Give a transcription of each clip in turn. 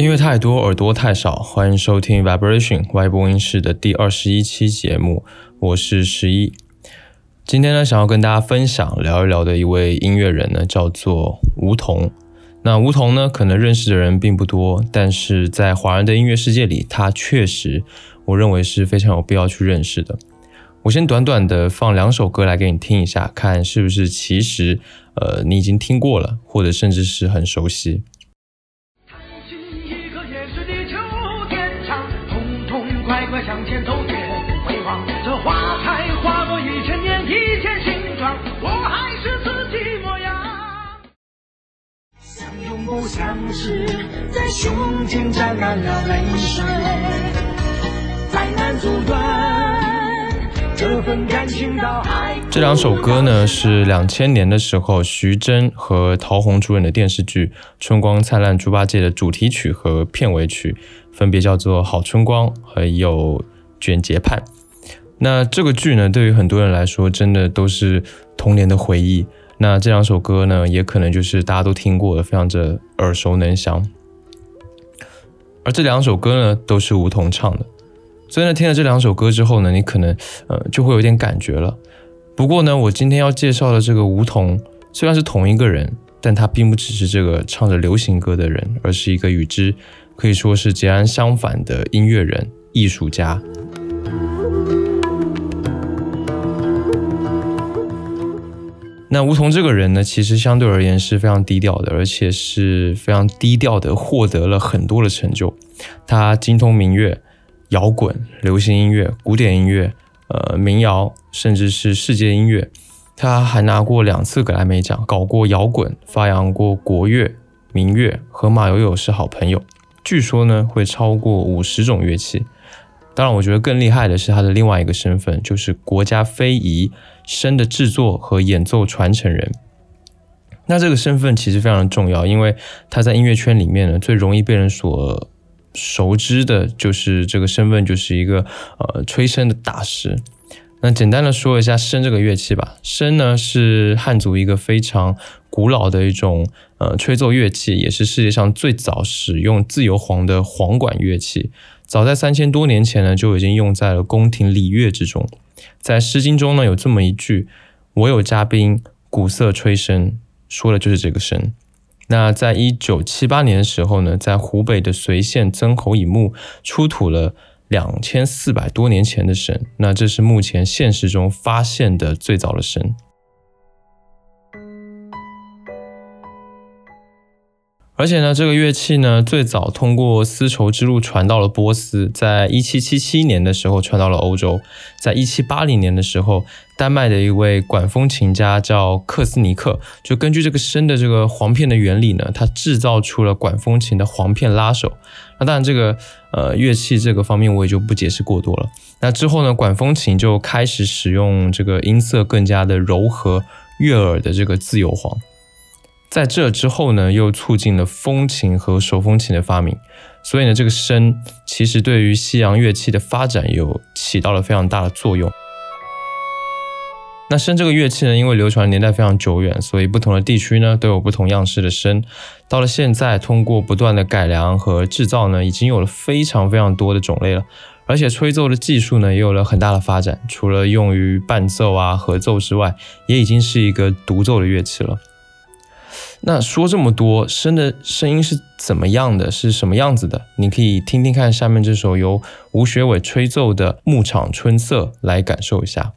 音乐太多，耳朵太少。欢迎收听 Vibration 外播音室的第二十一期节目，我是十一。今天呢，想要跟大家分享聊一聊的一位音乐人呢，叫做吴彤。那吴彤呢，可能认识的人并不多，但是在华人的音乐世界里，他确实，我认为是非常有必要去认识的。我先短短的放两首歌来给你听一下，看是不是其实，呃，你已经听过了，或者甚至是很熟悉。不相识，在胸前沾满了泪水，再难阻断这份感情到爱。这两首歌呢，是两千年的时候徐峥和陶虹主演的电视剧《春光灿烂猪八戒》的主题曲和片尾曲。分别叫做《好春光》还有《卷睫盼》。那这个剧呢，对于很多人来说，真的都是童年的回忆。那这两首歌呢，也可能就是大家都听过的，非常的耳熟能详。而这两首歌呢，都是吴彤唱的。所以呢，听了这两首歌之后呢，你可能呃就会有点感觉了。不过呢，我今天要介绍的这个吴彤，虽然是同一个人，但他并不只是这个唱着流行歌的人，而是一个与之。可以说是截然相反的音乐人、艺术家。那吴彤这个人呢，其实相对而言是非常低调的，而且是非常低调的获得了很多的成就。他精通民乐、摇滚、流行音乐、古典音乐、呃民谣，甚至是世界音乐。他还拿过两次格莱美奖，搞过摇滚，发扬过国乐、民乐，和马友友是好朋友。据说呢，会超过五十种乐器。当然，我觉得更厉害的是他的另外一个身份，就是国家非遗笙的制作和演奏传承人。那这个身份其实非常重要，因为他在音乐圈里面呢，最容易被人所熟知的就是这个身份，就是一个呃吹笙的大师。那简单的说一下笙这个乐器吧，笙呢是汉族一个非常古老的一种呃吹奏乐器，也是世界上最早使用自由簧的簧管乐器。早在三千多年前呢，就已经用在了宫廷礼乐之中。在《诗经》中呢，有这么一句：“我有嘉宾，鼓瑟吹笙”，说的就是这个笙。那在一九七八年的时候呢，在湖北的随县曾侯乙墓出土了。两千四百多年前的笙，那这是目前现实中发现的最早的笙。而且呢，这个乐器呢，最早通过丝绸之路传到了波斯，在一七七七年的时候传到了欧洲，在一七八零年的时候，丹麦的一位管风琴家叫克斯尼克，就根据这个笙的这个簧片的原理呢，他制造出了管风琴的簧片拉手。那当然，这个呃乐器这个方面我也就不解释过多了。那之后呢，管风琴就开始使用这个音色更加的柔和、悦耳的这个自由簧。在这之后呢，又促进了风琴和手风琴的发明，所以呢，这个笙其实对于西洋乐器的发展有起到了非常大的作用。那笙这个乐器呢，因为流传年代非常久远，所以不同的地区呢都有不同样式的笙。到了现在，通过不断的改良和制造呢，已经有了非常非常多的种类了，而且吹奏的技术呢也有了很大的发展。除了用于伴奏啊、合奏之外，也已经是一个独奏的乐器了。那说这么多，声的声音是怎么样的？是什么样子的？你可以听听看下面这首由吴学伟吹奏的《牧场春色》来感受一下。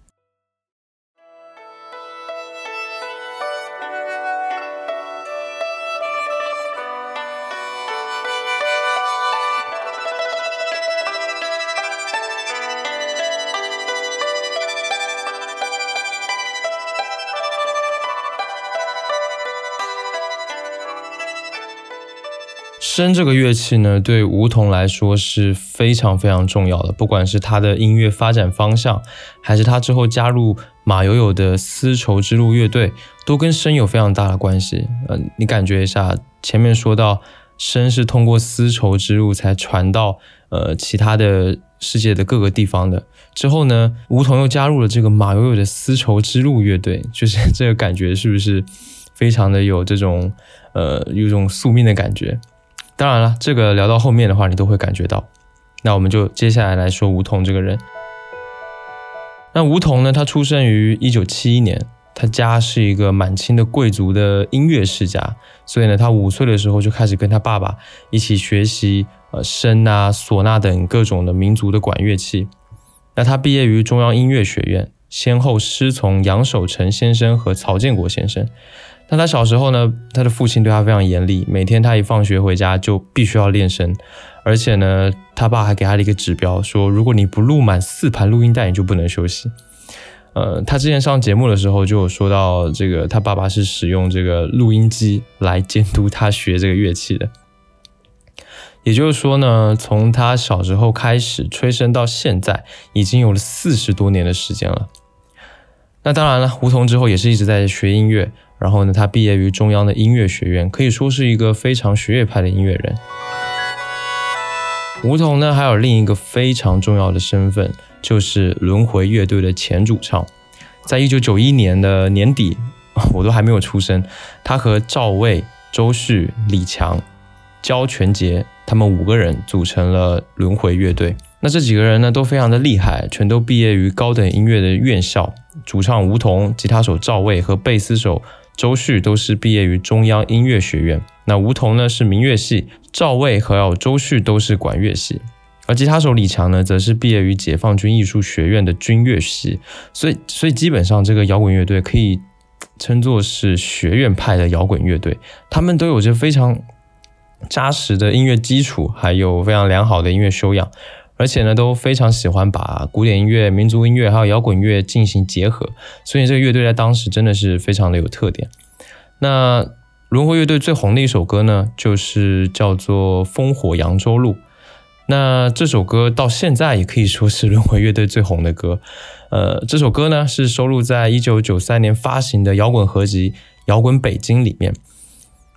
笙这个乐器呢，对梧桐来说是非常非常重要的。不管是他的音乐发展方向，还是他之后加入马友友的丝绸之路乐队，都跟笙有非常大的关系。嗯，你感觉一下，前面说到笙是通过丝绸之路才传到呃其他的世界的各个地方的。之后呢，梧桐又加入了这个马友友的丝绸之路乐队，就是 这个感觉是不是非常的有这种呃有种宿命的感觉？当然了，这个聊到后面的话，你都会感觉到。那我们就接下来来说吴桐这个人。那吴桐呢，他出生于一九七一年，他家是一个满清的贵族的音乐世家，所以呢，他五岁的时候就开始跟他爸爸一起学习呃笙啊、唢呐等各种的民族的管乐器。那他毕业于中央音乐学院，先后师从杨守成先生和曹建国先生。那他小时候呢，他的父亲对他非常严厉，每天他一放学回家就必须要练声，而且呢，他爸还给他了一个指标，说如果你不录满四盘录音带，你就不能休息。呃，他之前上节目的时候就有说到，这个他爸爸是使用这个录音机来监督他学这个乐器的。也就是说呢，从他小时候开始吹笙到现在，已经有了四十多年的时间了。那当然了，胡同之后也是一直在学音乐。然后呢，他毕业于中央的音乐学院，可以说是一个非常学院派的音乐人。吴桐呢，还有另一个非常重要的身份，就是轮回乐队的前主唱。在一九九一年的年底，我都还没有出生，他和赵薇、周旭、李强、焦全杰他们五个人组成了轮回乐队。那这几个人呢，都非常的厉害，全都毕业于高等音乐的院校。主唱吴桐、吉他手赵薇和贝斯手。周旭都是毕业于中央音乐学院，那吴桐呢是民乐系，赵卫和周旭都是管乐系，而吉他手李强呢则是毕业于解放军艺术学院的军乐系，所以所以基本上这个摇滚乐队可以称作是学院派的摇滚乐队，他们都有着非常扎实的音乐基础，还有非常良好的音乐修养。而且呢，都非常喜欢把古典音乐、民族音乐还有摇滚乐进行结合，所以这个乐队在当时真的是非常的有特点。那轮回乐队最红的一首歌呢，就是叫做《烽火扬州路》。那这首歌到现在也可以说是轮回乐队最红的歌。呃，这首歌呢是收录在一九九三年发行的摇滚合集《摇滚北京》里面。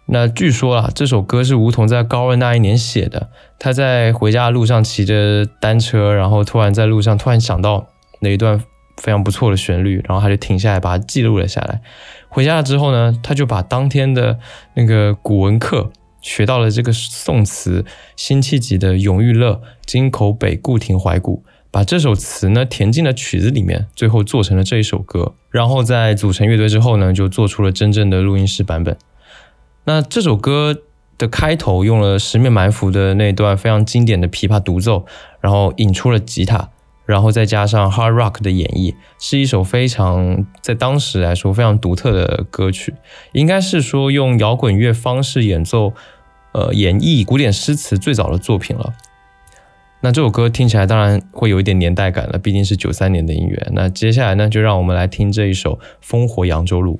那据说啊，这首歌是吴桐在高二那一年写的。他在回家的路上骑着单车，然后突然在路上突然想到那一段非常不错的旋律，然后他就停下来把它记录了下来。回家了之后呢，他就把当天的那个古文课学到了这个宋词辛弃疾的《永遇乐》“京口北，固亭怀古”，把这首词呢填进了曲子里面，最后做成了这一首歌。然后在组成乐队之后呢，就做出了真正的录音室版本。那这首歌的开头用了《十面埋伏》的那段非常经典的琵琶独奏，然后引出了吉他，然后再加上 hard rock 的演绎，是一首非常在当时来说非常独特的歌曲。应该是说用摇滚乐方式演奏，呃，演绎古典诗词最早的作品了。那这首歌听起来当然会有一点年代感了，毕竟是九三年的音乐。那接下来呢，就让我们来听这一首《烽火扬州路》。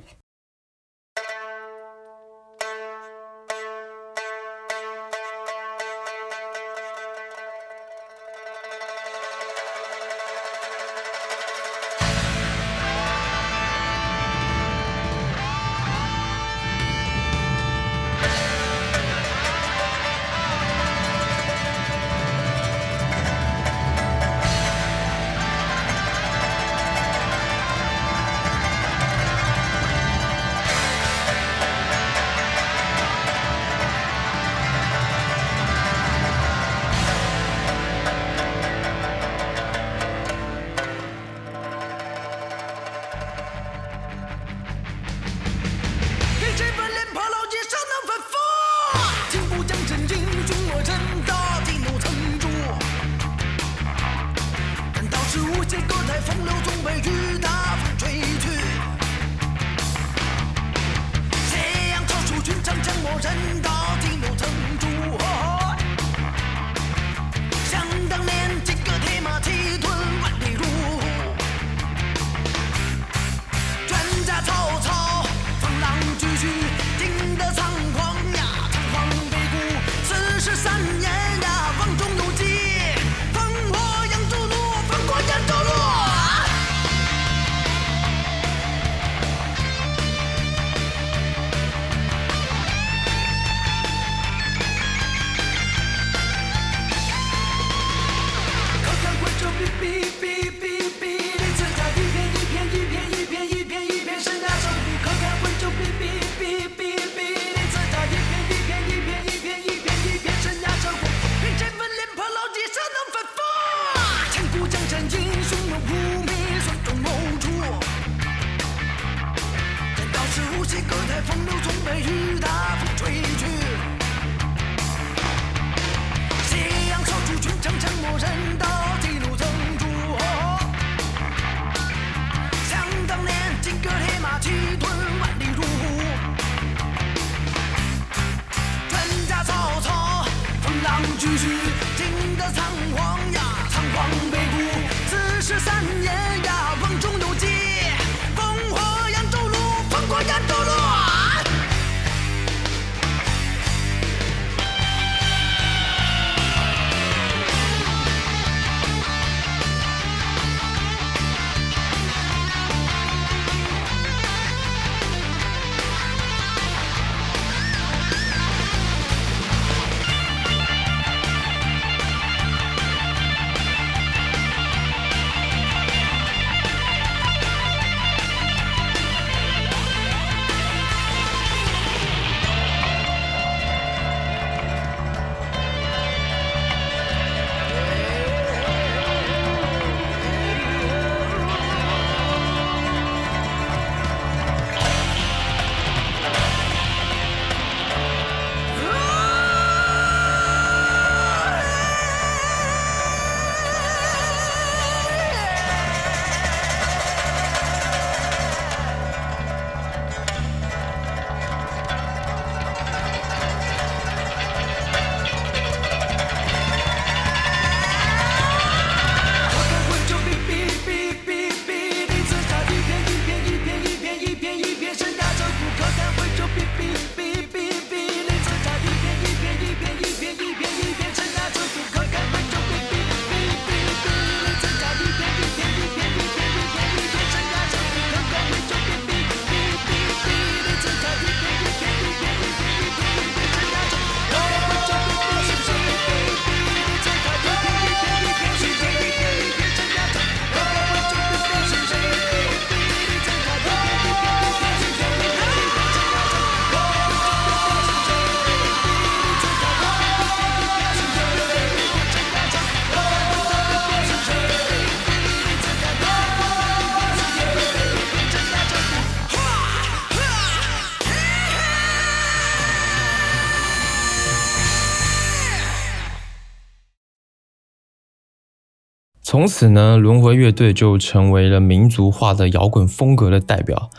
从此呢，轮回乐队就成为了民族化的摇滚风格的代表。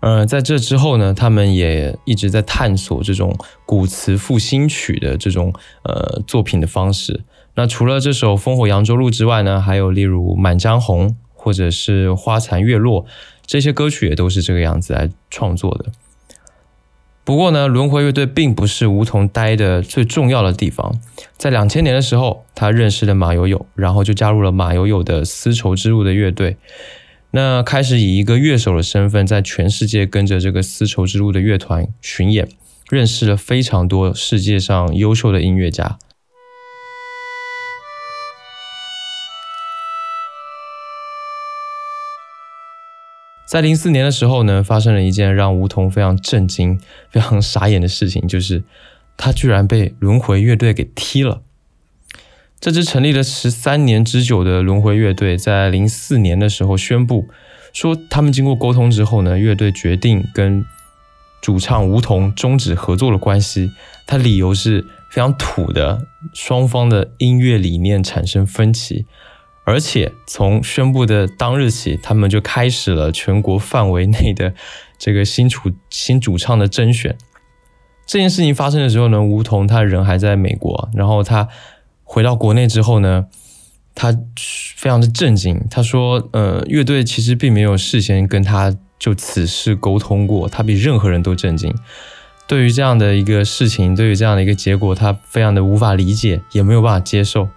呃，在这之后呢，他们也一直在探索这种古词复兴曲的这种呃作品的方式。那除了这首《烽火扬州路》之外呢，还有例如《满江红》或者是《花残月落》这些歌曲也都是这个样子来创作的。不过呢，轮回乐队并不是梧桐待的最重要的地方。在两千年的时候，他认识了马友友，然后就加入了马友友的丝绸之路的乐队。那开始以一个乐手的身份，在全世界跟着这个丝绸之路的乐团巡演，认识了非常多世界上优秀的音乐家。在零四年的时候呢，发生了一件让吴桐非常震惊、非常傻眼的事情，就是他居然被轮回乐队给踢了。这支成立了十三年之久的轮回乐队，在零四年的时候宣布说，他们经过沟通之后呢，乐队决定跟主唱吴桐终止合作的关系。他理由是非常土的，双方的音乐理念产生分歧。而且从宣布的当日起，他们就开始了全国范围内的这个新主新主唱的甄选。这件事情发生的时候呢，吴桐他人还在美国，然后他回到国内之后呢，他非常的震惊。他说：“呃，乐队其实并没有事先跟他就此事沟通过，他比任何人都震惊。对于这样的一个事情，对于这样的一个结果，他非常的无法理解，也没有办法接受。”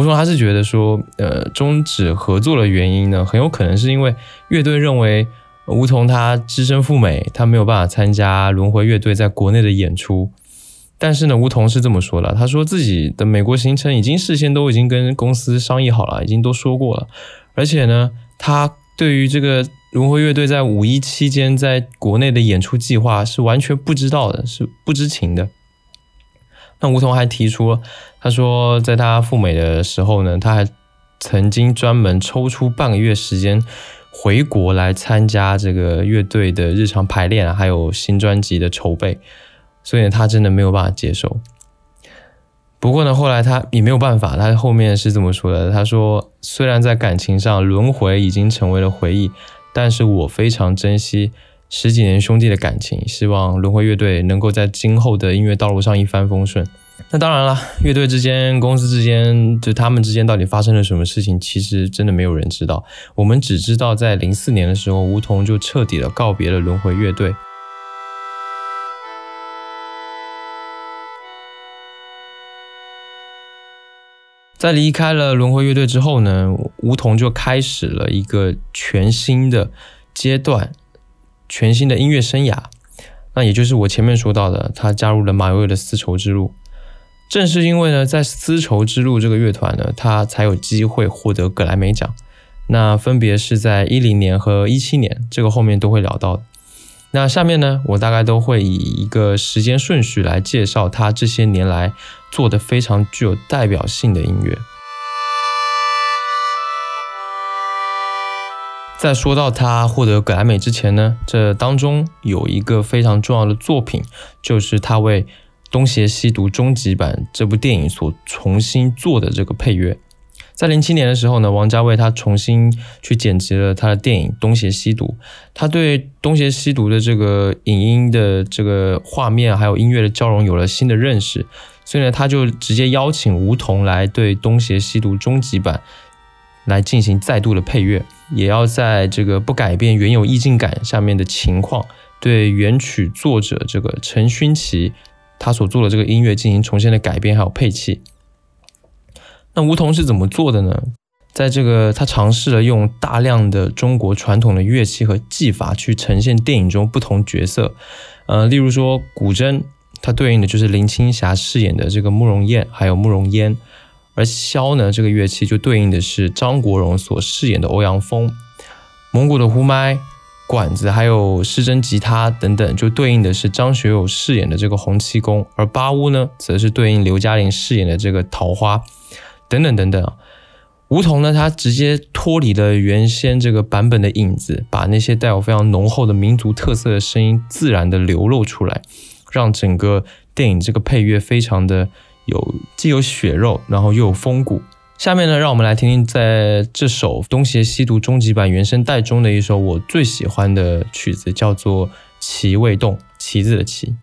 吴桐他是觉得说，呃，终止合作的原因呢，很有可能是因为乐队认为吴桐他只身赴美，他没有办法参加轮回乐队在国内的演出。但是呢，吴桐是这么说的，他说自己的美国行程已经事先都已经跟公司商议好了，已经都说过了。而且呢，他对于这个轮回乐队在五一期间在国内的演出计划是完全不知道的，是不知情的。那吴桐还提出，他说，在他赴美的时候呢，他还曾经专门抽出半个月时间回国来参加这个乐队的日常排练，还有新专辑的筹备，所以，他真的没有办法接受。不过呢，后来他也没有办法，他后面是这么说的：“他说，虽然在感情上轮回已经成为了回忆，但是我非常珍惜十几年兄弟的感情，希望轮回乐队能够在今后的音乐道路上一帆风顺。”那当然了，乐队之间、公司之间，就他们之间到底发生了什么事情，其实真的没有人知道。我们只知道，在零四年的时候，梧桐就彻底的告别了轮回乐队。在离开了轮回乐队之后呢，梧桐就开始了一个全新的阶段，全新的音乐生涯。那也就是我前面说到的，他加入了马友友的丝绸之路。正是因为呢，在丝绸之路这个乐团呢，他才有机会获得格莱美奖。那分别是在一零年和一七年，这个后面都会聊到。那下面呢，我大概都会以一个时间顺序来介绍他这些年来做的非常具有代表性的音乐。在说到他获得格莱美之前呢，这当中有一个非常重要的作品，就是他为。《东邪西毒》终极版这部电影所重新做的这个配乐，在零七年的时候呢，王家卫他重新去剪辑了他的电影《东邪西毒》，他对《东邪西毒》的这个影音的这个画面还有音乐的交融有了新的认识，所以呢，他就直接邀请吴彤来对《东邪西毒》终极版来进行再度的配乐，也要在这个不改变原有意境感下面的情况，对原曲作者这个陈勋奇。他所做的这个音乐进行重新的改编，还有配器。那梧桐是怎么做的呢？在这个他尝试了用大量的中国传统的乐器和技法去呈现电影中不同角色。呃，例如说古筝，它对应的就是林青霞饰演的这个慕容燕，还有慕容嫣；而箫呢，这个乐器就对应的是张国荣所饰演的欧阳锋。蒙古的呼麦。管子还有失真吉他等等，就对应的是张学友饰演的这个洪七公，而巴乌呢，则是对应刘嘉玲饰演的这个桃花，等等等等。梧桐呢，它直接脱离了原先这个版本的影子，把那些带有非常浓厚的民族特色的声音自然的流露出来，让整个电影这个配乐非常的有既有血肉，然后又有风骨。下面呢，让我们来听听在这首《东邪西毒》终极版原声带中的一首我最喜欢的曲子，叫做《旗未动》，旗子的旗。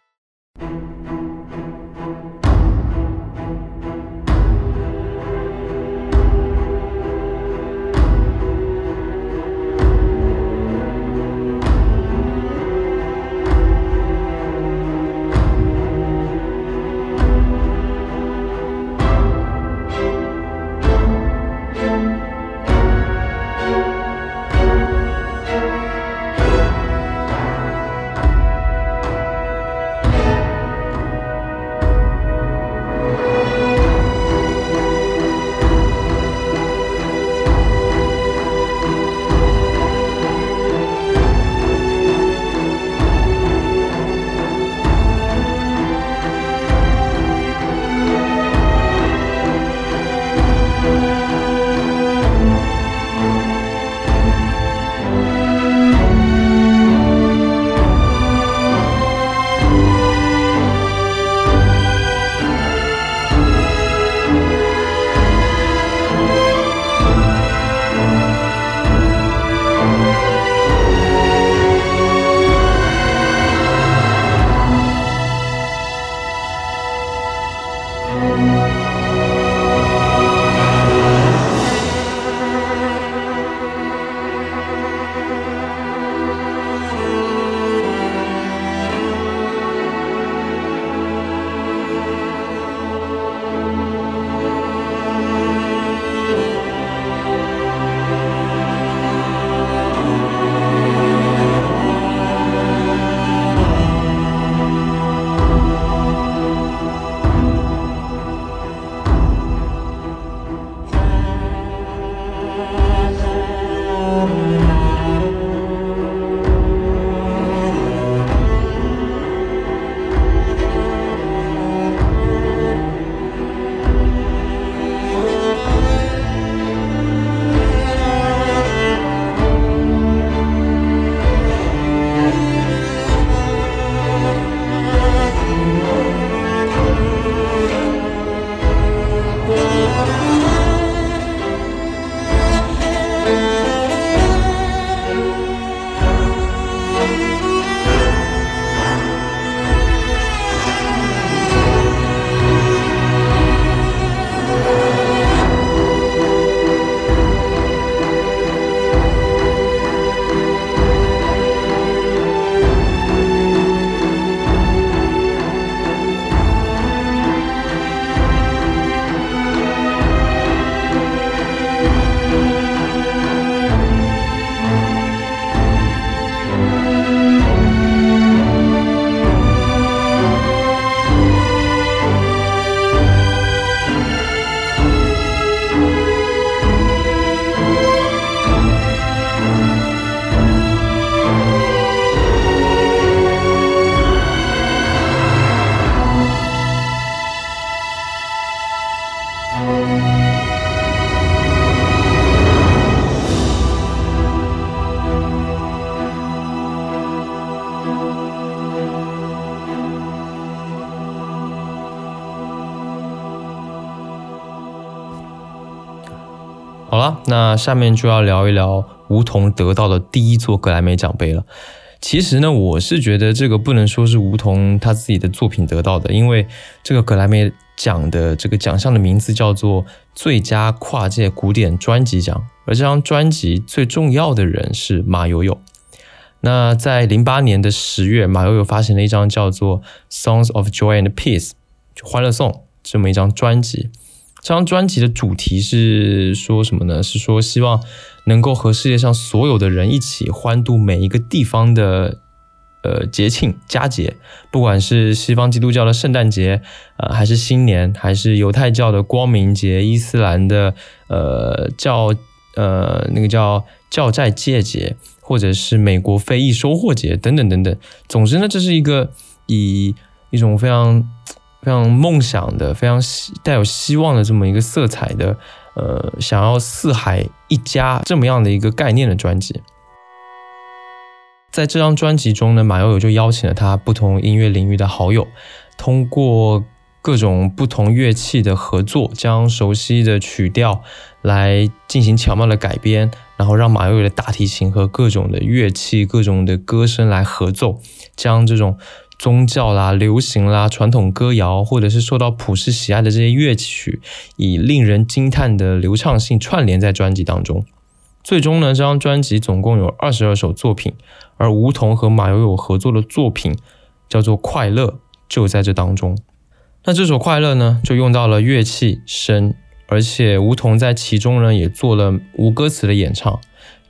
下面就要聊一聊吴彤得到的第一座格莱美奖杯了。其实呢，我是觉得这个不能说是吴彤他自己的作品得到的，因为这个格莱美奖的这个奖项的名字叫做最佳跨界古典专辑奖，而这张专辑最重要的人是马友友。那在零八年的十月，马友友发行了一张叫做《Songs of Joy and Peace》就欢乐颂这么一张专辑。这张专辑的主题是说什么呢？是说希望能够和世界上所有的人一起欢度每一个地方的呃节庆佳节，不管是西方基督教的圣诞节，呃，还是新年，还是犹太教的光明节，伊斯兰的呃教呃那个叫教债戒节，或者是美国非裔收获节等等等等。总之呢，这是一个以一种非常。非常梦想的、非常希带有希望的这么一个色彩的，呃，想要四海一家这么样的一个概念的专辑。在这张专辑中呢，马友友就邀请了他不同音乐领域的好友，通过各种不同乐器的合作，将熟悉的曲调来进行巧妙的改编，然后让马友友的大提琴和各种的乐器、各种的歌声来合奏，将这种。宗教啦、流行啦、传统歌谣，或者是受到普世喜爱的这些乐曲，以令人惊叹的流畅性串联在专辑当中。最终呢，这张专辑总共有二十二首作品，而吴彤和马友友合作的作品叫做《快乐》，就在这当中。那这首《快乐》呢，就用到了乐器声，而且吴彤在其中呢也做了无歌词的演唱。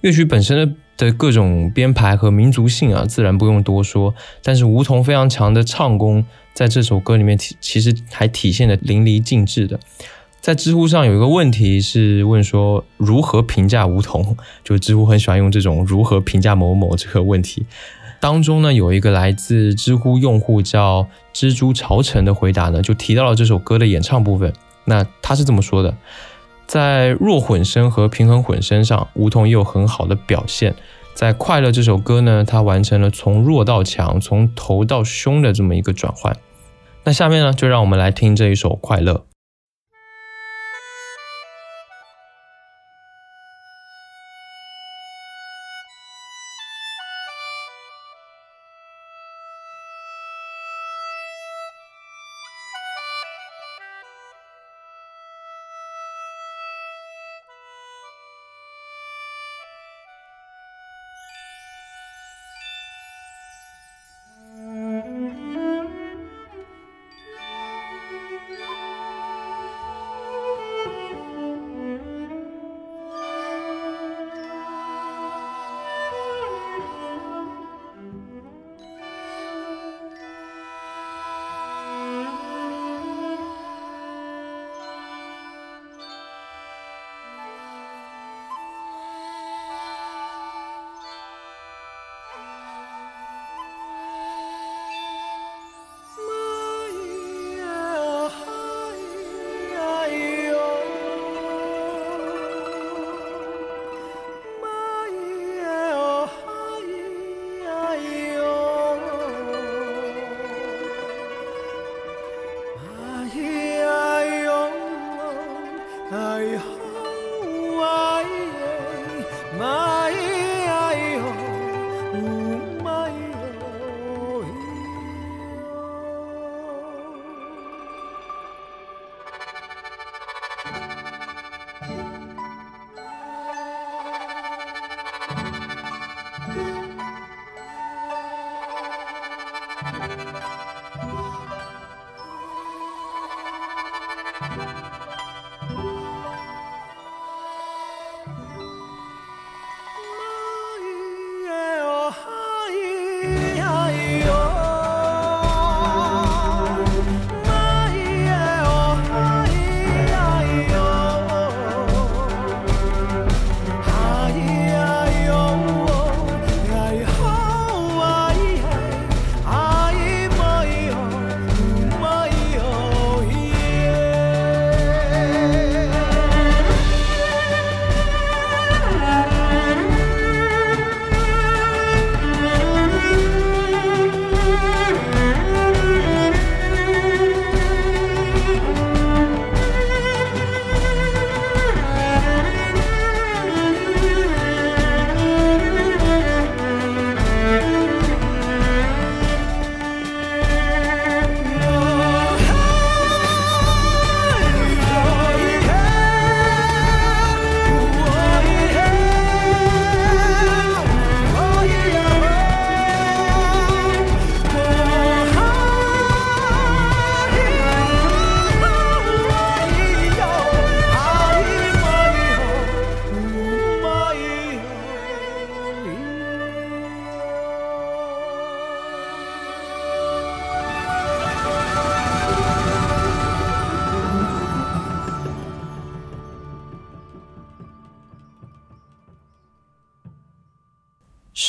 乐曲本身的。的各种编排和民族性啊，自然不用多说。但是吴彤非常强的唱功，在这首歌里面体其实还体现的淋漓尽致的。在知乎上有一个问题是问说如何评价吴彤，就知乎很喜欢用这种如何评价某某这个问题。当中呢有一个来自知乎用户叫蜘蛛朝城的回答呢，就提到了这首歌的演唱部分。那他是这么说的。在弱混声和平衡混声上，梧桐也有很好的表现。在《快乐》这首歌呢，它完成了从弱到强、从头到胸的这么一个转换。那下面呢，就让我们来听这一首《快乐》。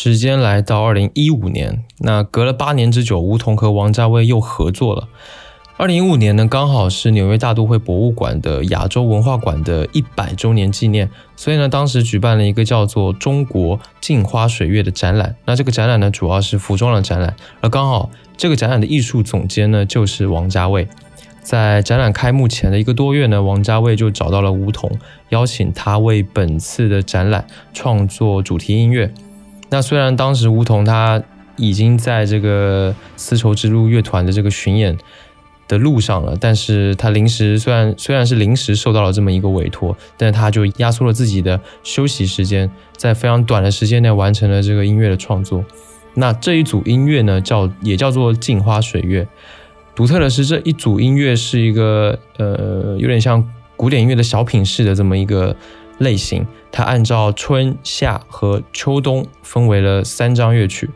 时间来到二零一五年，那隔了八年之久，梧桐和王家卫又合作了。二零一五年呢，刚好是纽约大都会博物馆的亚洲文化馆的一百周年纪念，所以呢，当时举办了一个叫做“中国镜花水月”的展览。那这个展览呢，主要是服装的展览，而刚好这个展览的艺术总监呢，就是王家卫。在展览开幕前的一个多月呢，王家卫就找到了梧桐，邀请他为本次的展览创作主题音乐。那虽然当时吴桐他已经在这个丝绸之路乐团的这个巡演。的路上了，但是他临时虽然虽然是临时受到了这么一个委托，但是他就压缩了自己的休息时间，在非常短的时间内完成了这个音乐的创作。那这一组音乐呢，叫也叫做《镜花水月》。独特的是，这一组音乐是一个呃，有点像古典音乐的小品式的这么一个类型，它按照春夏和秋冬分为了三章乐曲。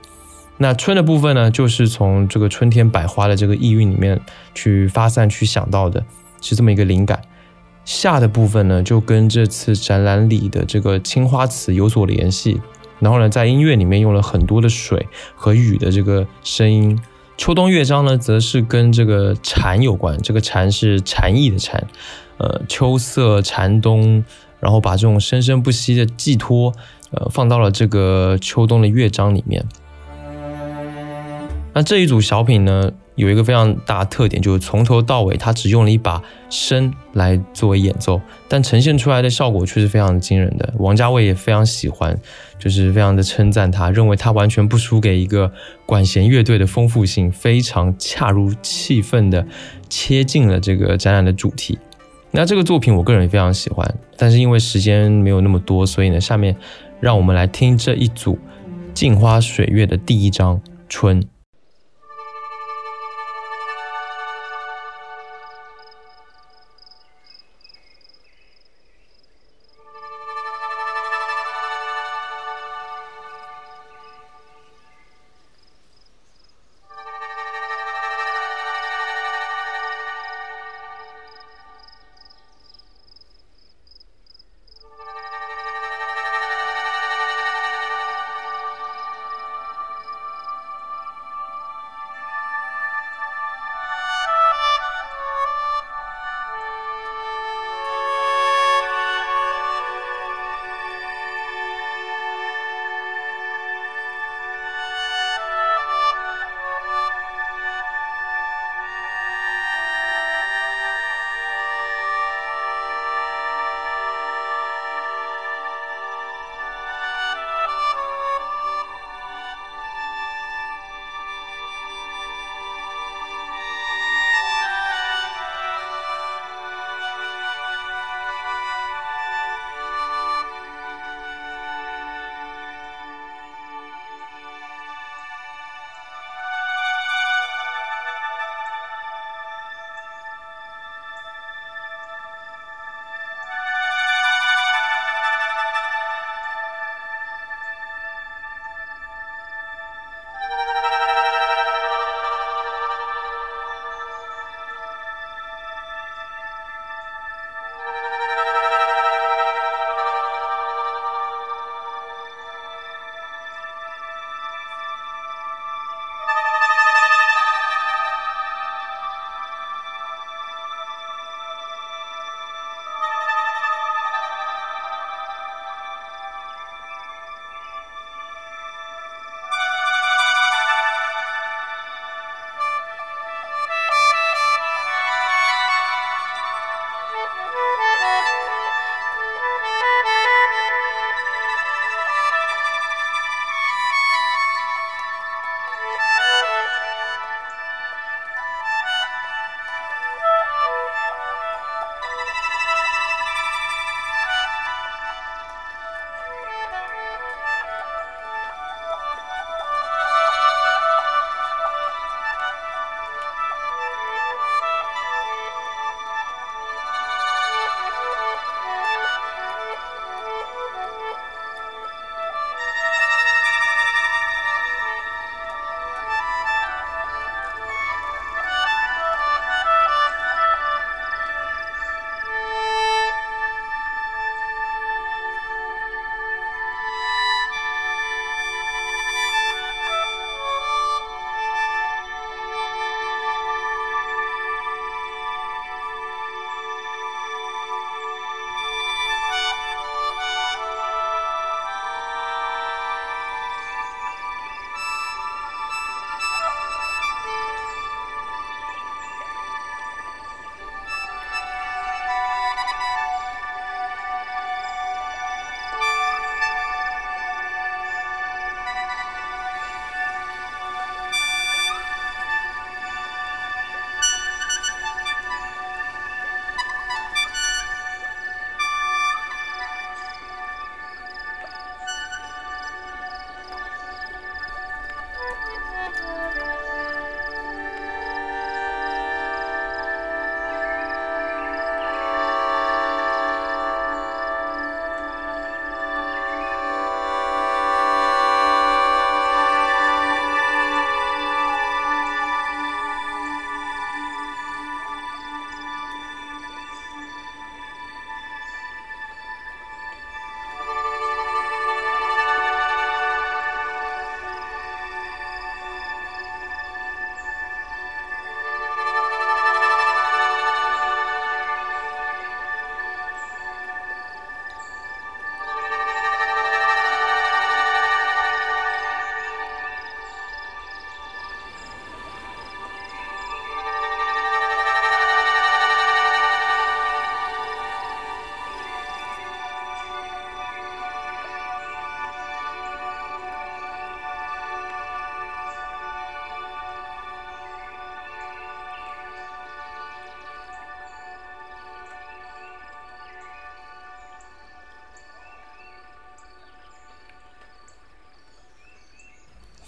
那春的部分呢，就是从这个春天百花的这个意蕴里面去发散去想到的，是这么一个灵感。夏的部分呢，就跟这次展览里的这个青花瓷有所联系。然后呢，在音乐里面用了很多的水和雨的这个声音。秋冬乐章呢，则是跟这个蝉有关，这个蝉是蝉翼的蝉，呃，秋色蝉冬，然后把这种生生不息的寄托，呃，放到了这个秋冬的乐章里面。那这一组小品呢，有一个非常大的特点，就是从头到尾，它只用了一把笙来作为演奏，但呈现出来的效果却是非常惊人的。王家卫也非常喜欢，就是非常的称赞他，认为他完全不输给一个管弦乐队的丰富性，非常恰如气氛的切进了这个展览的主题。那这个作品我个人也非常喜欢，但是因为时间没有那么多，所以呢，下面让我们来听这一组《镜花水月》的第一章《春》。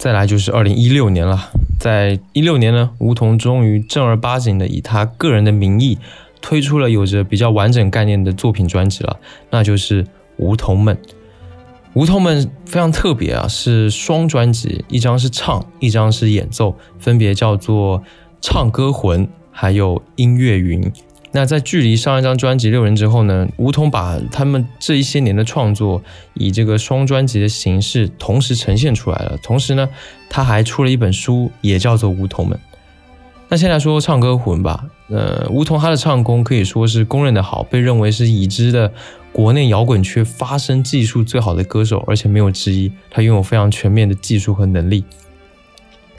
再来就是二零一六年了，在一六年呢，梧桐终于正儿八经的以他个人的名义推出了有着比较完整概念的作品专辑了，那就是《梧桐们》。《梧桐们》非常特别啊，是双专辑，一张是唱，一张是演奏，分别叫做《唱歌魂》还有《音乐云》。那在距离上一张专辑《六人》之后呢，梧桐把他们这一些年的创作以这个双专辑的形式同时呈现出来了。同时呢，他还出了一本书，也叫做《梧桐们》。那先来说唱歌魂吧。呃，梧桐他的唱功可以说是公认的好，被认为是已知的国内摇滚圈发声技术最好的歌手，而且没有之一。他拥有非常全面的技术和能力。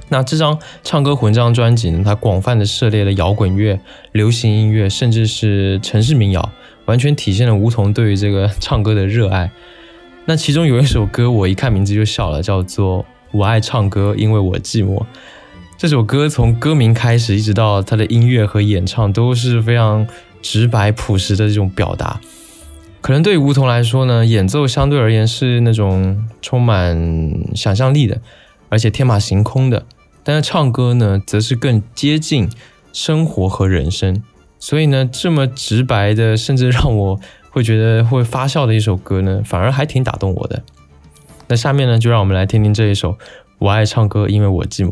那这张《唱歌魂》这张专辑呢，它广泛的涉猎了摇滚乐、流行音乐，甚至是城市民谣，完全体现了梧桐对于这个唱歌的热爱。那其中有一首歌，我一看名字就笑了，叫做《我爱唱歌，因为我寂寞》。这首歌从歌名开始，一直到它的音乐和演唱，都是非常直白朴实的这种表达。可能对于梧桐来说呢，演奏相对而言是那种充满想象力的，而且天马行空的。但是唱歌呢，则是更接近生活和人生，所以呢，这么直白的，甚至让我会觉得会发笑的一首歌呢，反而还挺打动我的。那下面呢，就让我们来听听这一首《我爱唱歌，因为我寂寞》。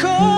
至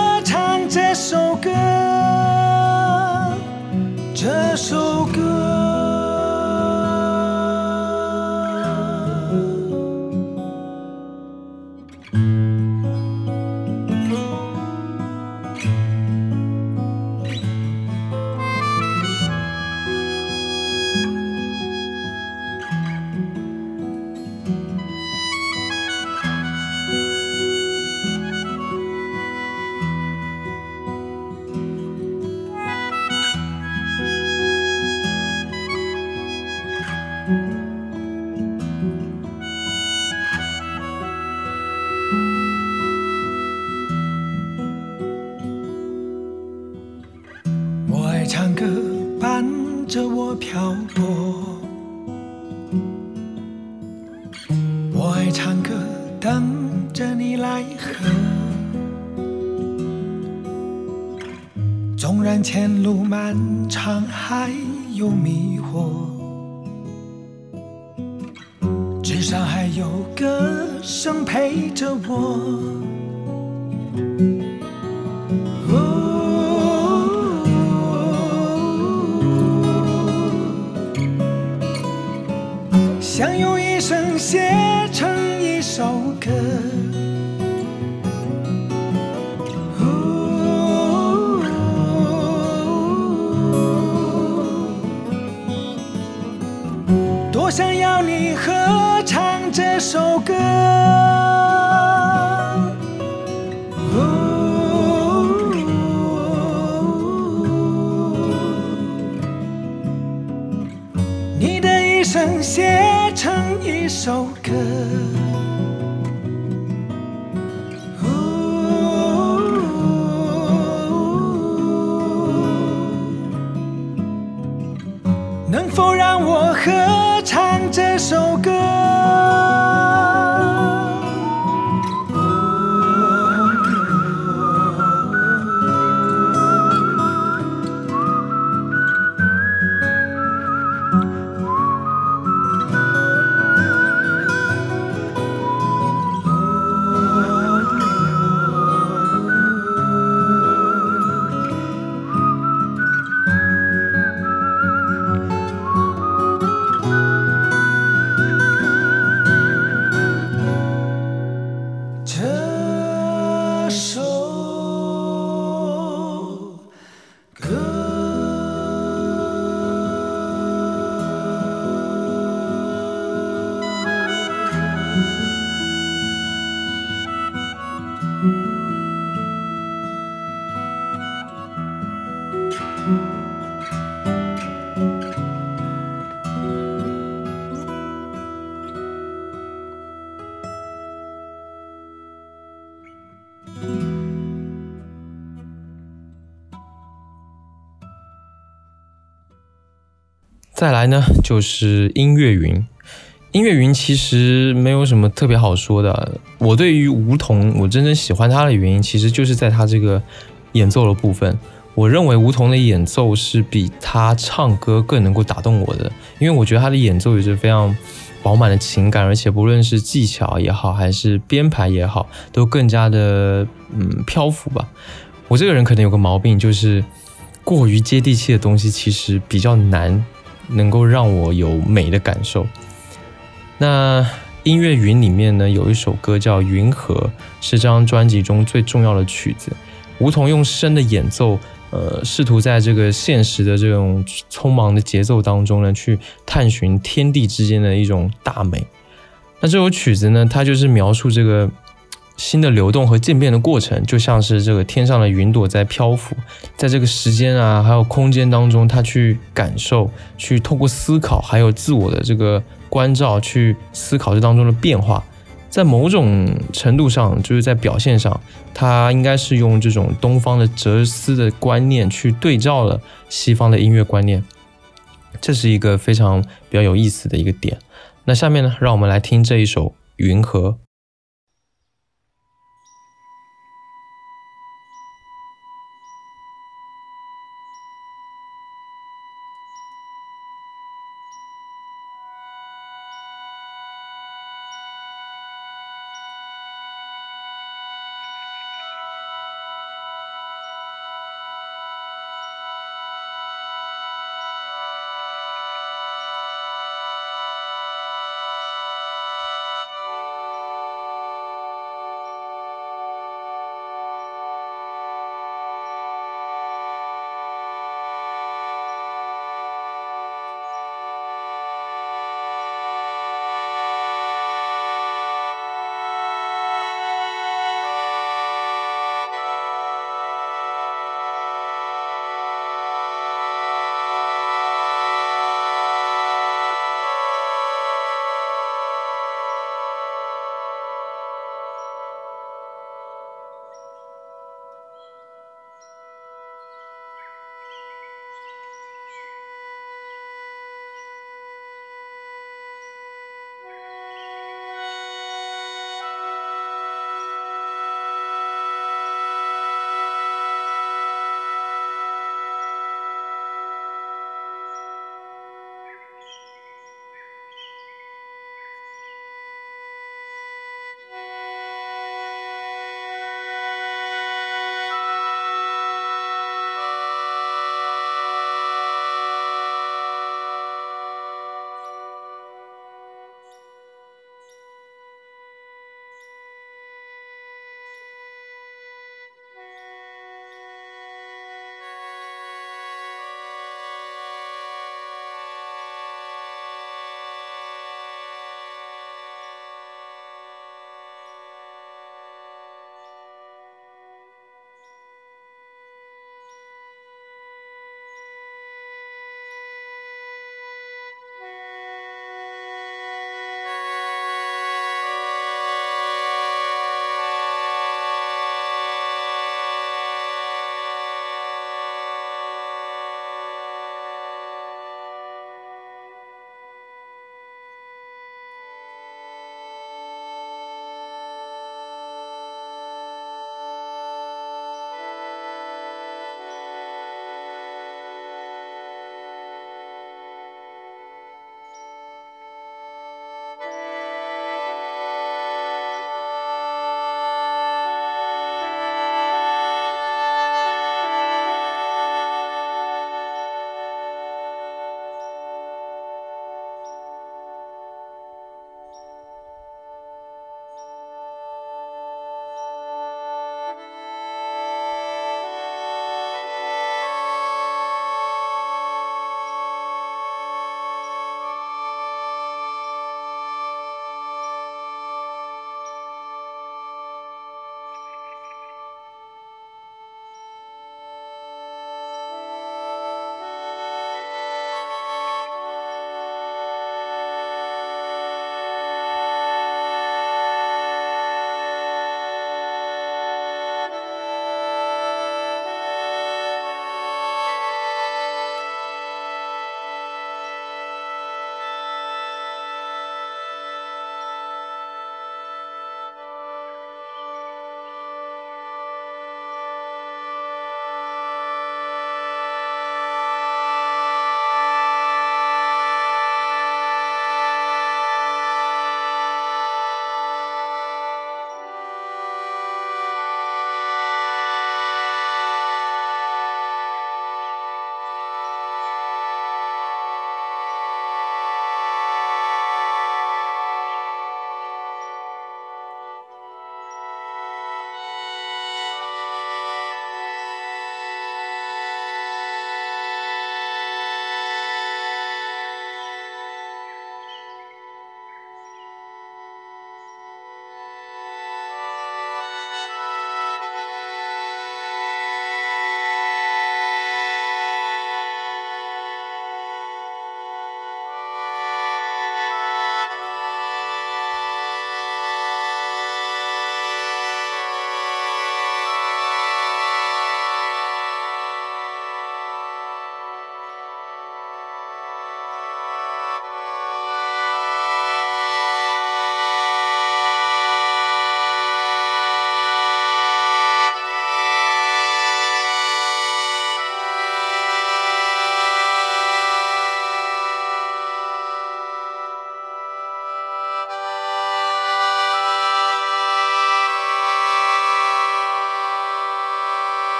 来呢，就是音乐云。音乐云其实没有什么特别好说的。我对于梧桐，我真正喜欢他的原因，其实就是在他这个演奏的部分。我认为梧桐的演奏是比他唱歌更能够打动我的，因为我觉得他的演奏也是非常饱满的情感，而且不论是技巧也好，还是编排也好，都更加的嗯漂浮吧。我这个人可能有个毛病，就是过于接地气的东西，其实比较难能够让我有美的感受。那音乐云里面呢，有一首歌叫《云河》，是这张专辑中最重要的曲子。梧桐用声的演奏，呃，试图在这个现实的这种匆忙的节奏当中呢，去探寻天地之间的一种大美。那这首曲子呢，它就是描述这个新的流动和渐变的过程，就像是这个天上的云朵在漂浮，在这个时间啊，还有空间当中，他去感受，去透过思考，还有自我的这个关照，去思考这当中的变化。在某种程度上，就是在表现上，他应该是用这种东方的哲思的观念去对照了西方的音乐观念，这是一个非常比较有意思的一个点。那下面呢，让我们来听这一首《云河》。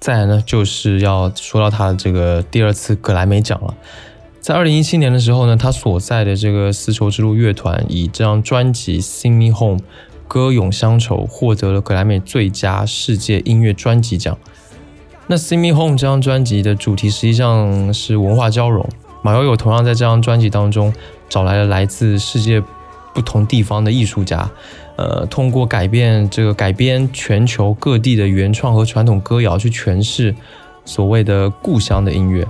再来呢，就是要说到他的这个第二次格莱美奖了。在二零一七年的时候呢，他所在的这个丝绸之路乐团以这张专辑《Sing Me Home》歌咏乡愁获得了格莱美最佳世界音乐专辑奖。那《Sing Me Home》这张专辑的主题实际上是文化交融，马友友同样在这张专辑当中找来了来自世界不同地方的艺术家，呃，通过改变这个改编全球各地的原创和传统歌谣去诠释所谓的故乡的音乐。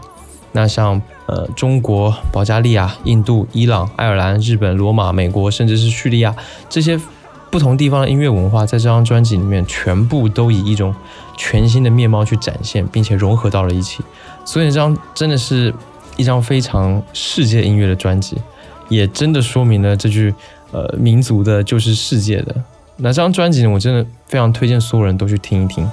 那像呃中国、保加利亚、印度、伊朗、爱尔兰、日本、罗马、美国，甚至是叙利亚这些不同地方的音乐文化，在这张专辑里面全部都以一种全新的面貌去展现，并且融合到了一起。所以这张真的是一张非常世界音乐的专辑，也真的说明了这句呃民族的就是世界的。那这张专辑呢，我真的非常推荐所有人都去听一听。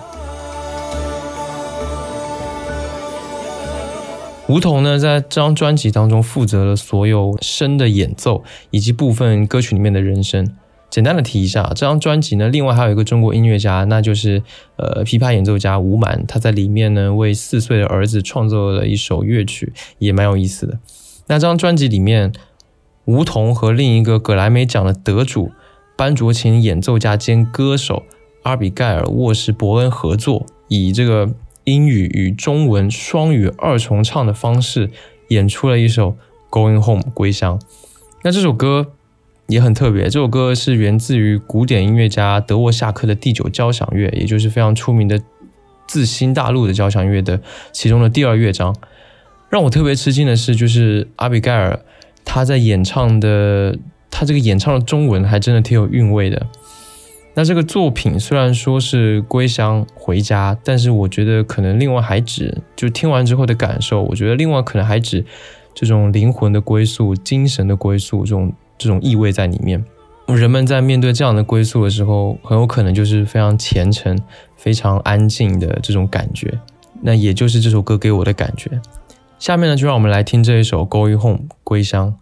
吴桐呢，在这张专辑当中负责了所有声的演奏以及部分歌曲里面的人声。简单的提一下，这张专辑呢，另外还有一个中国音乐家，那就是呃琵琶演奏家吴满，他在里面呢为四岁的儿子创作了一首乐曲，也蛮有意思的。那这张专辑里面，吴桐和另一个格莱美奖的得主班卓琴演奏家兼歌手阿比盖尔沃什伯恩合作，以这个。英语与中文双语二重唱的方式演出了一首《Going Home》归乡。那这首歌也很特别，这首歌是源自于古典音乐家德沃夏克的第九交响乐，也就是非常出名的自新大陆的交响乐的其中的第二乐章。让我特别吃惊的是，就是阿比盖尔他在演唱的，他这个演唱的中文还真的挺有韵味的。那这个作品虽然说是归乡回家，但是我觉得可能另外还指，就听完之后的感受，我觉得另外可能还指这种灵魂的归宿、精神的归宿这种这种意味在里面。人们在面对这样的归宿的时候，很有可能就是非常虔诚、非常安静的这种感觉。那也就是这首歌给我的感觉。下面呢，就让我们来听这一首《Going Home》归乡。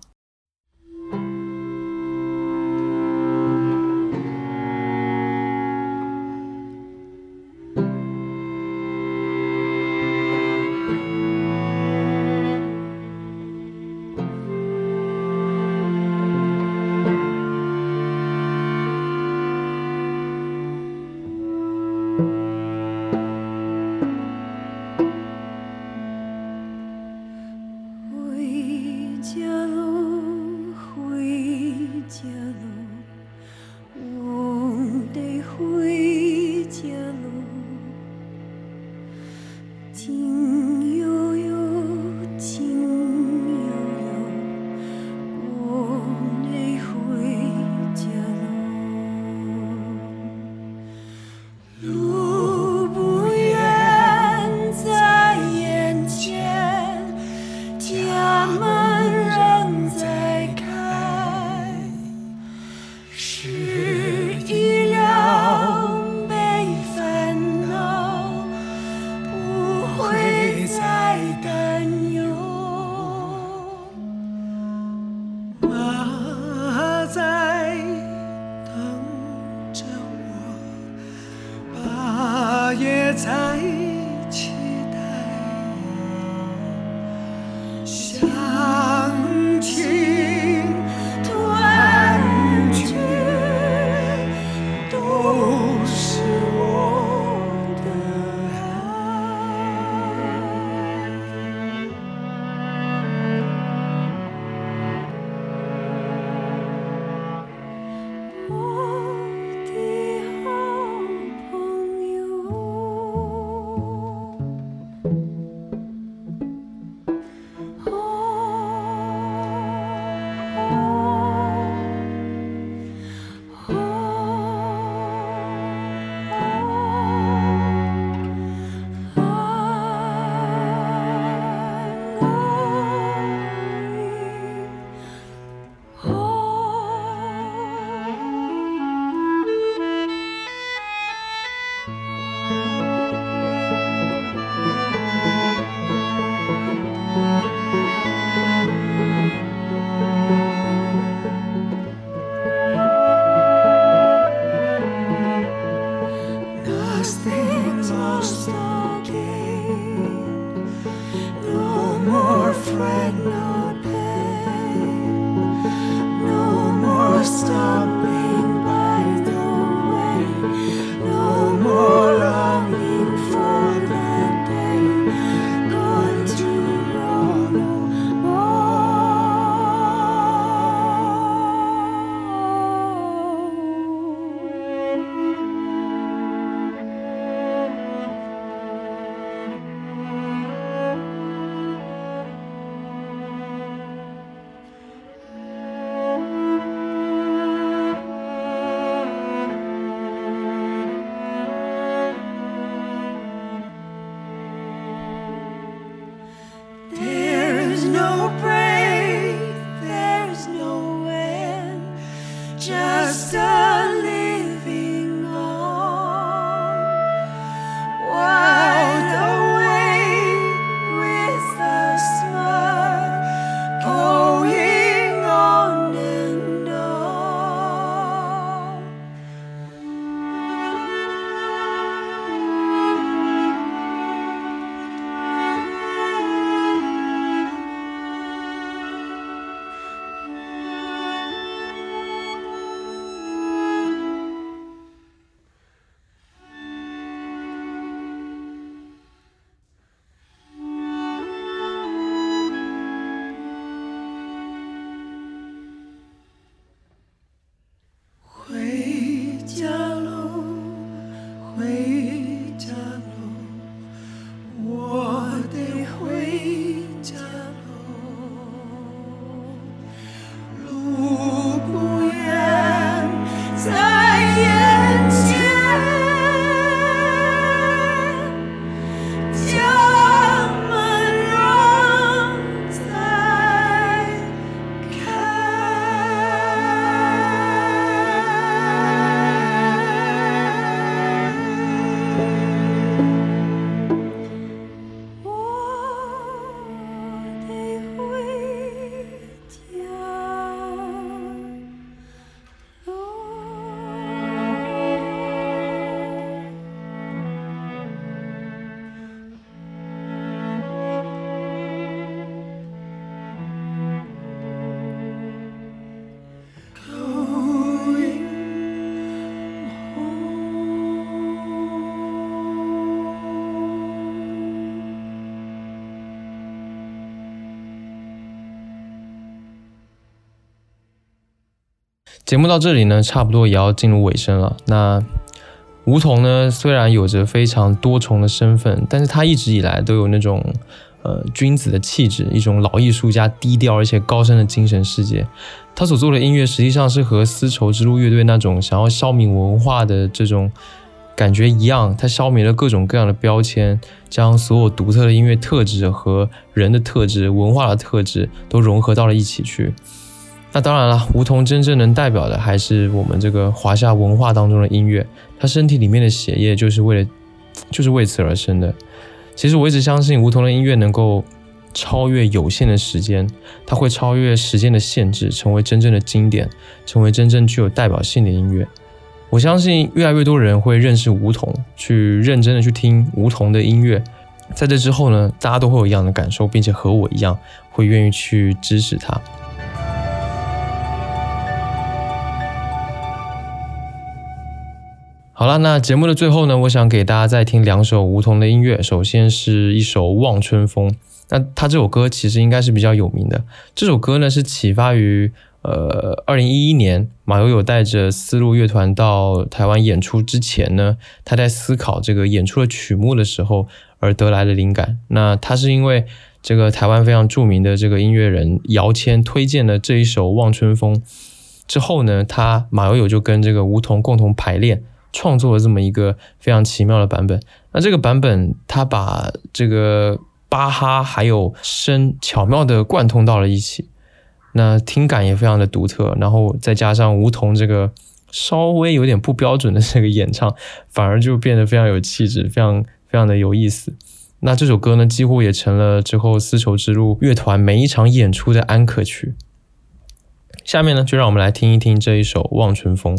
节目到这里呢，差不多也要进入尾声了。那梧桐呢，虽然有着非常多重的身份，但是他一直以来都有那种呃君子的气质，一种老艺术家低调而且高深的精神世界。他所做的音乐实际上是和丝绸之路乐队那种想要消弭文化的这种感觉一样，他消弭了各种各样的标签，将所有独特的音乐特质和人的特质、文化的特质都融合到了一起去。那当然了，梧桐真正能代表的还是我们这个华夏文化当中的音乐。他身体里面的血液就是为了，就是为此而生的。其实我一直相信，梧桐的音乐能够超越有限的时间，它会超越时间的限制，成为真正的经典，成为真正具有代表性的音乐。我相信越来越多人会认识梧桐，去认真的去听梧桐的音乐。在这之后呢，大家都会有一样的感受，并且和我一样，会愿意去支持他。好了，那节目的最后呢，我想给大家再听两首梧桐的音乐。首先是一首《望春风》，那他这首歌其实应该是比较有名的。这首歌呢是启发于呃，二零一一年马友友带着丝路乐团到台湾演出之前呢，他在思考这个演出的曲目的时候而得来的灵感。那他是因为这个台湾非常著名的这个音乐人姚谦推荐了这一首《望春风》之后呢，他马友友就跟这个梧桐共同排练。创作了这么一个非常奇妙的版本。那这个版本，他把这个巴哈还有声巧妙的贯通到了一起，那听感也非常的独特。然后再加上梧桐这个稍微有点不标准的这个演唱，反而就变得非常有气质，非常非常的有意思。那这首歌呢，几乎也成了之后丝绸之路乐团每一场演出的安可曲。下面呢，就让我们来听一听这一首《望春》。风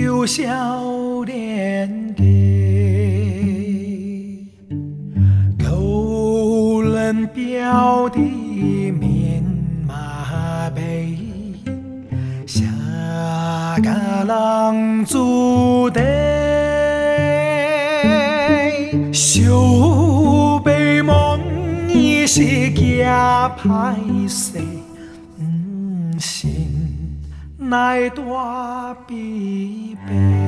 有笑脸给，勾人表的面马背。家人住地，小白梦已是假歹势，奈大悲小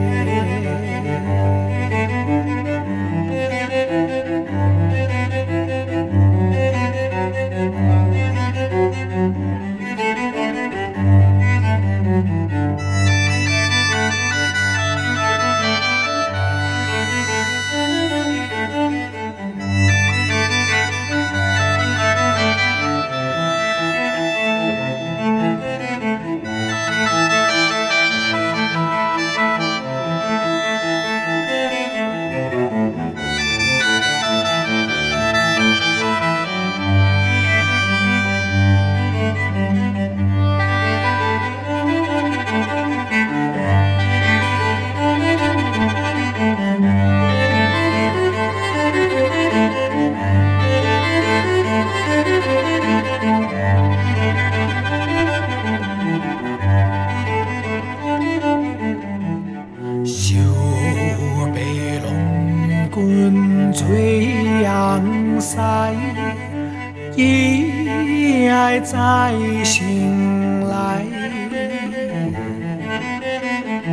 意爱在心来。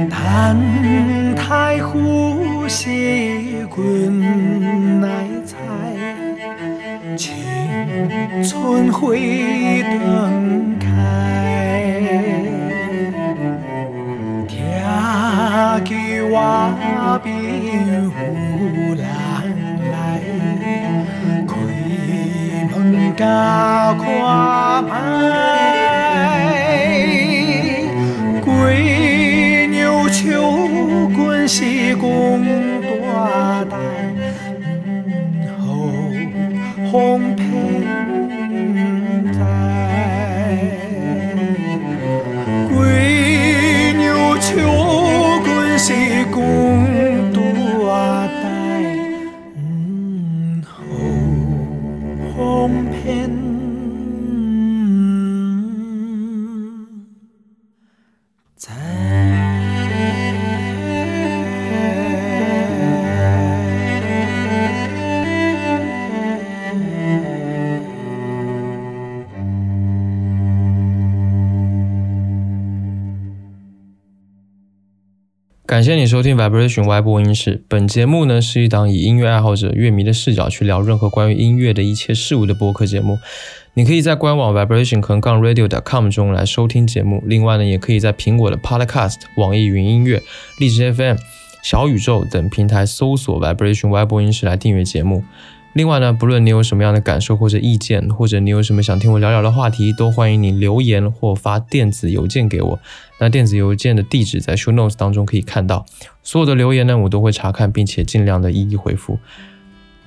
但太呼吸滚来采，青春会等开。听见我朋友人来，开门甲秋棍是公大带，后红配谢你收听 Vibration Y 播音室。本节目呢是一档以音乐爱好者、乐迷的视角去聊任何关于音乐的一切事物的播客节目。你可以在官网 vibration 横杠 radio.com 中来收听节目。另外呢，也可以在苹果的 Podcast、网易云音乐、荔枝 FM、小宇宙等平台搜索 Vibration Y 播音室来订阅节目。另外呢，不论你有什么样的感受或者意见，或者你有什么想听我聊聊的话题，都欢迎你留言或发电子邮件给我。那电子邮件的地址在 show notes 当中可以看到。所有的留言呢，我都会查看，并且尽量的一一回复。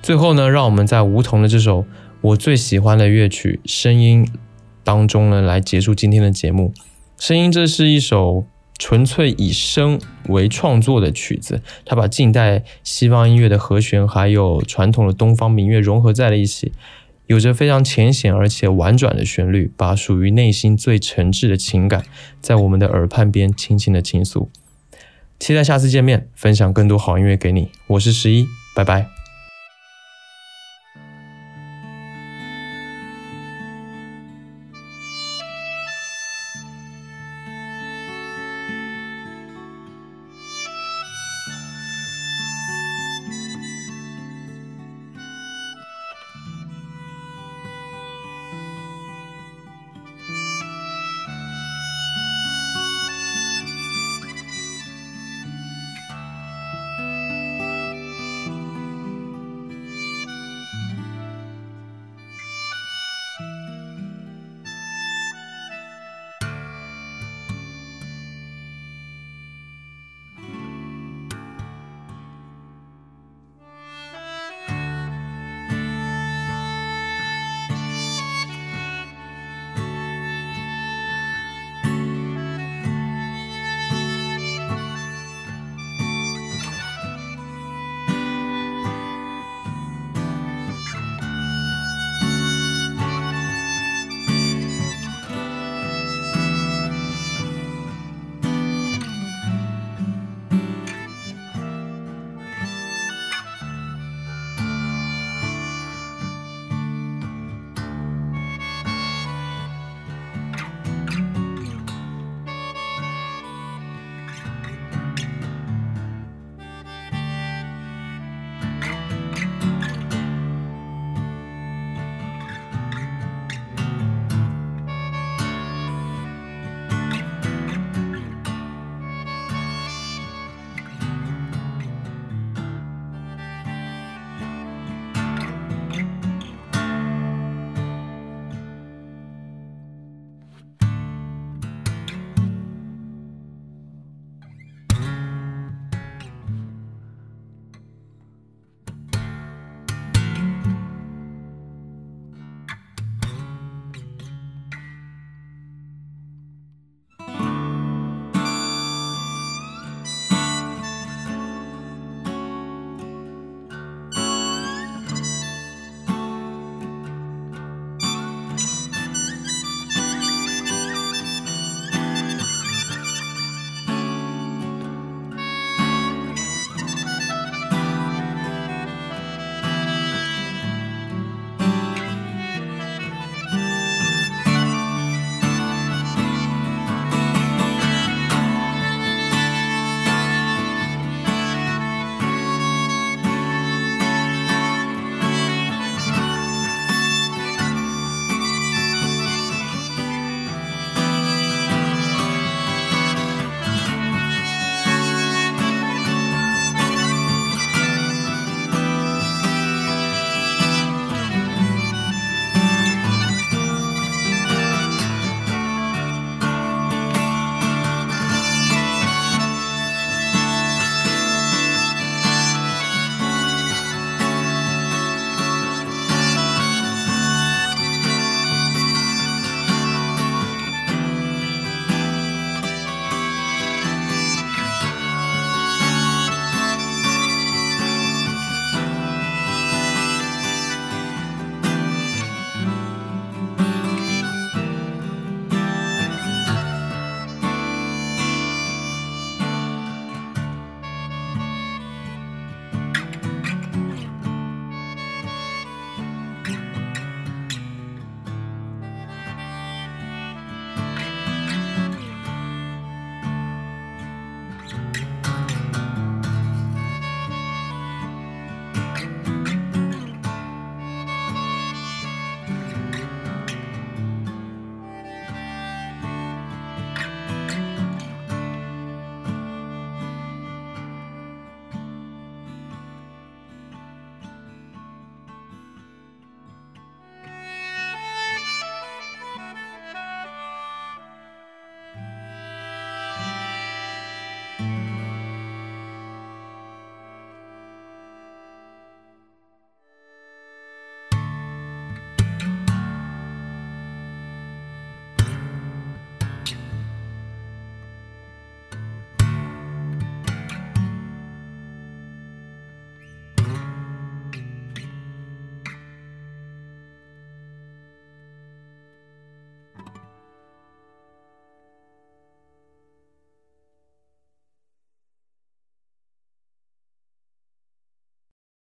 最后呢，让我们在梧桐的这首我最喜欢的乐曲《声音》当中呢，来结束今天的节目。《声音》这是一首纯粹以声为创作的曲子，它把近代西方音乐的和弦还有传统的东方民乐融合在了一起，有着非常浅显而且婉转的旋律，把属于内心最诚挚的情感在我们的耳畔边轻轻的倾诉。期待下次见面，分享更多好音乐给你。我是十一，拜拜。